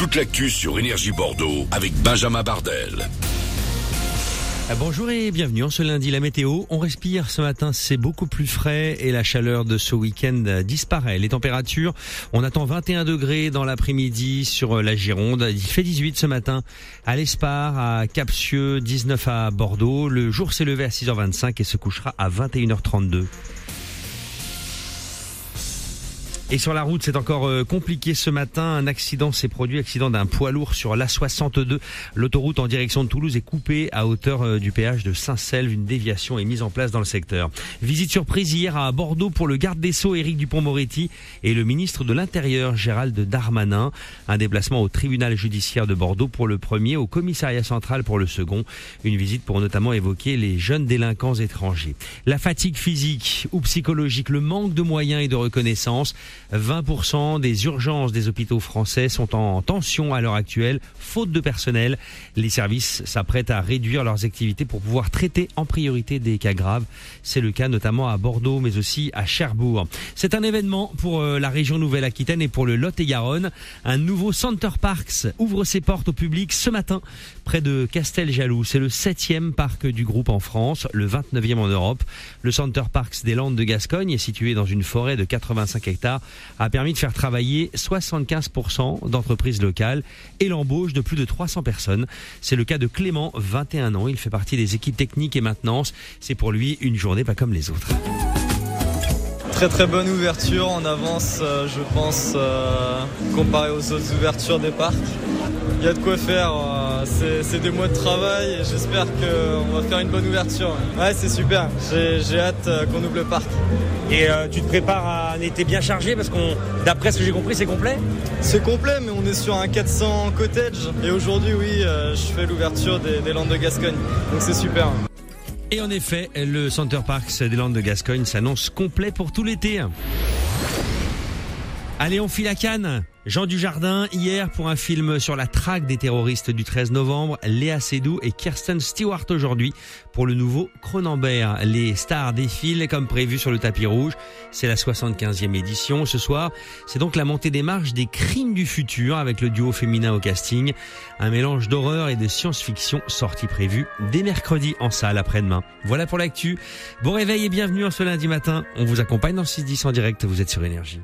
toute l'actu sur Énergie Bordeaux avec Benjamin Bardel. Ah, bonjour et bienvenue en ce lundi. La météo, on respire ce matin, c'est beaucoup plus frais et la chaleur de ce week-end disparaît. Les températures, on attend 21 degrés dans l'après-midi sur la Gironde. Il fait 18 ce matin à l'Espar, à Capsieux, 19 à Bordeaux. Le jour s'est levé à 6h25 et se couchera à 21h32. Et sur la route, c'est encore euh, compliqué ce matin. Un accident s'est produit, accident d'un poids lourd sur l'A62. L'autoroute en direction de Toulouse est coupée à hauteur euh, du péage de Saint-Selve. Une déviation est mise en place dans le secteur. Visite surprise hier à Bordeaux pour le garde des Sceaux Éric Dupont-Moretti et le ministre de l'Intérieur Gérald Darmanin. Un déplacement au tribunal judiciaire de Bordeaux pour le premier, au commissariat central pour le second. Une visite pour notamment évoquer les jeunes délinquants étrangers. La fatigue physique ou psychologique, le manque de moyens et de reconnaissance. 20% des urgences des hôpitaux français sont en tension à l'heure actuelle, faute de personnel. Les services s'apprêtent à réduire leurs activités pour pouvoir traiter en priorité des cas graves. C'est le cas notamment à Bordeaux, mais aussi à Cherbourg. C'est un événement pour euh, la région Nouvelle-Aquitaine et pour le Lot-et-Garonne. Un nouveau Center Parks ouvre ses portes au public ce matin près de Casteljaloux. C'est le septième parc du groupe en France, le 29e en Europe. Le Center Parks des Landes de Gascogne est situé dans une forêt de 85 hectares a permis de faire travailler 75% d'entreprises locales et l'embauche de plus de 300 personnes. C'est le cas de Clément, 21 ans. Il fait partie des équipes techniques et maintenance. C'est pour lui une journée pas comme les autres. Très très bonne ouverture, en avance euh, je pense euh, comparé aux autres ouvertures des parcs. Il y a de quoi faire, euh, c'est des mois de travail et j'espère qu'on va faire une bonne ouverture. Ouais c'est super, j'ai hâte qu'on ouvre le parc. Et tu te prépares à un été bien chargé parce qu'on, d'après ce que j'ai compris, c'est complet? C'est complet, mais on est sur un 400 cottage. Et aujourd'hui, oui, je fais l'ouverture des, des Landes de Gascogne. Donc c'est super. Et en effet, le Center Parks des Landes de Gascogne s'annonce complet pour tout l'été. Allez, on file à Cannes. Jean Dujardin, hier, pour un film sur la traque des terroristes du 13 novembre, Léa Seydoux et Kirsten Stewart aujourd'hui pour le nouveau Cronenberg. Les stars défilent comme prévu sur le tapis rouge. C'est la 75e édition. Ce soir, c'est donc la montée des marches des crimes du futur avec le duo féminin au casting. Un mélange d'horreur et de science-fiction sorti prévu dès mercredi en salle après-demain. Voilà pour l'actu. Bon réveil et bienvenue en ce lundi matin. On vous accompagne dans le 6-10 en direct. Vous êtes sur Énergie.